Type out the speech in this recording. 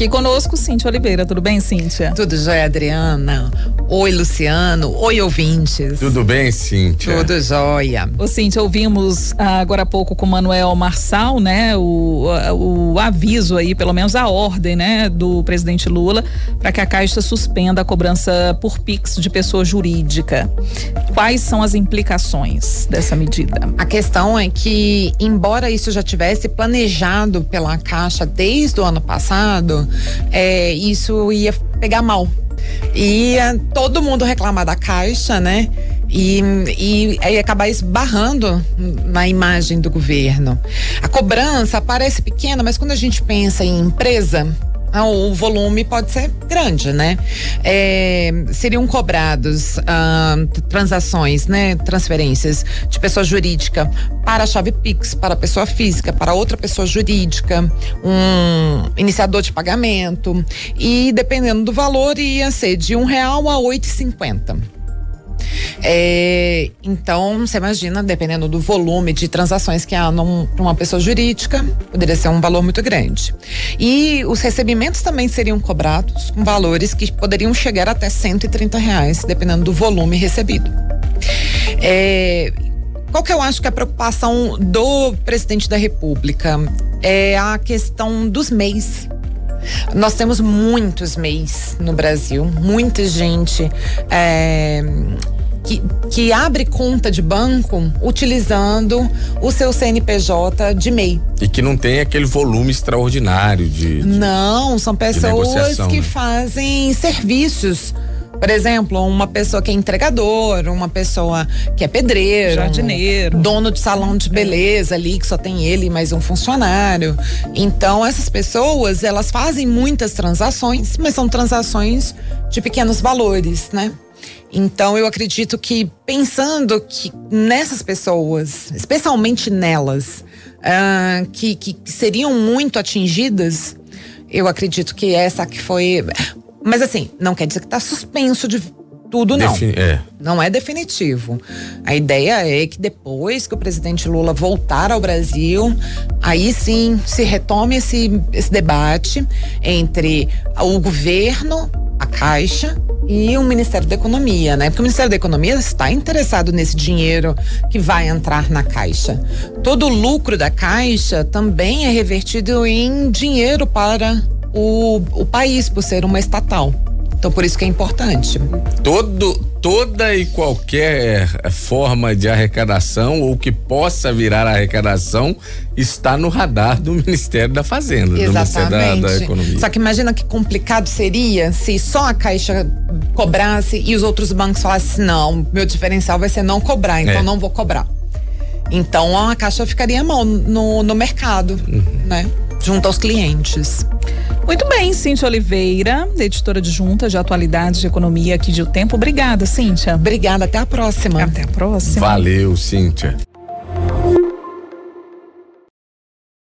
Aqui conosco, Cíntia Oliveira. Tudo bem, Cíntia? Tudo jóia, Adriana. Oi, Luciano. Oi, ouvintes. Tudo bem, Cíntia? Tudo jóia. Ô, Cíntia, ouvimos ah, agora há pouco com o Manuel Marçal, né? O, o, o aviso aí, pelo menos a ordem, né? Do presidente Lula para que a Caixa suspenda a cobrança por Pix de pessoa jurídica. Quais são as implicações dessa medida? A questão é que, embora isso já tivesse planejado pela Caixa desde o ano passado, é, isso ia pegar mal ia todo mundo reclamar da caixa, né? E, e, e acabar esbarrando na imagem do governo. A cobrança parece pequena, mas quando a gente pensa em empresa, ah, o volume pode ser grande, né? É, seriam cobrados ah, transações, né? Transferências de pessoa jurídica para a chave Pix, para a pessoa física, para outra pessoa jurídica, um iniciador de pagamento. E dependendo do valor, ia ser de um real a oito e cinquenta. É, então, você imagina, dependendo do volume de transações que há num, numa pessoa jurídica, poderia ser um valor muito grande. E os recebimentos também seriam cobrados com valores que poderiam chegar até 130 reais, dependendo do volume recebido. É, qual que eu acho que é a preocupação do presidente da República? É a questão dos MEIs. Nós temos muitos MEIs no Brasil, muita gente é, que, que abre conta de banco utilizando o seu CNPJ de MEI. E que não tem aquele volume extraordinário de. de não, são pessoas que né? fazem serviços. Por exemplo, uma pessoa que é entregador, uma pessoa que é pedreiro, jardineiro, um dono de salão de beleza ali que só tem ele e mais um funcionário. Então, essas pessoas, elas fazem muitas transações, mas são transações de pequenos valores, né? Então eu acredito que pensando que nessas pessoas, especialmente nelas, uh, que, que seriam muito atingidas, eu acredito que essa que foi. Mas assim, não quer dizer que está suspenso de tudo, não. Defin é. Não é definitivo. A ideia é que depois que o presidente Lula voltar ao Brasil, aí sim se retome esse, esse debate entre o governo, a Caixa e o Ministério da Economia, né? Porque o Ministério da Economia está interessado nesse dinheiro que vai entrar na Caixa. Todo o lucro da Caixa também é revertido em dinheiro para o, o país, por ser uma estatal. Então, por isso que é importante. Todo, toda e qualquer forma de arrecadação ou que possa virar arrecadação está no radar do Ministério da Fazenda, Exatamente. do Ministério da, da Economia. Só que imagina que complicado seria se só a Caixa cobrasse e os outros bancos falassem: não, meu diferencial vai ser não cobrar, então é. não vou cobrar. Então a Caixa ficaria mal no, no mercado, uhum. né? Junto aos clientes. Muito bem, Cíntia Oliveira, editora de junta de atualidades de economia aqui de O Tempo. Obrigada, Cíntia. Obrigada, até a próxima. Até a próxima. Valeu, Cíntia.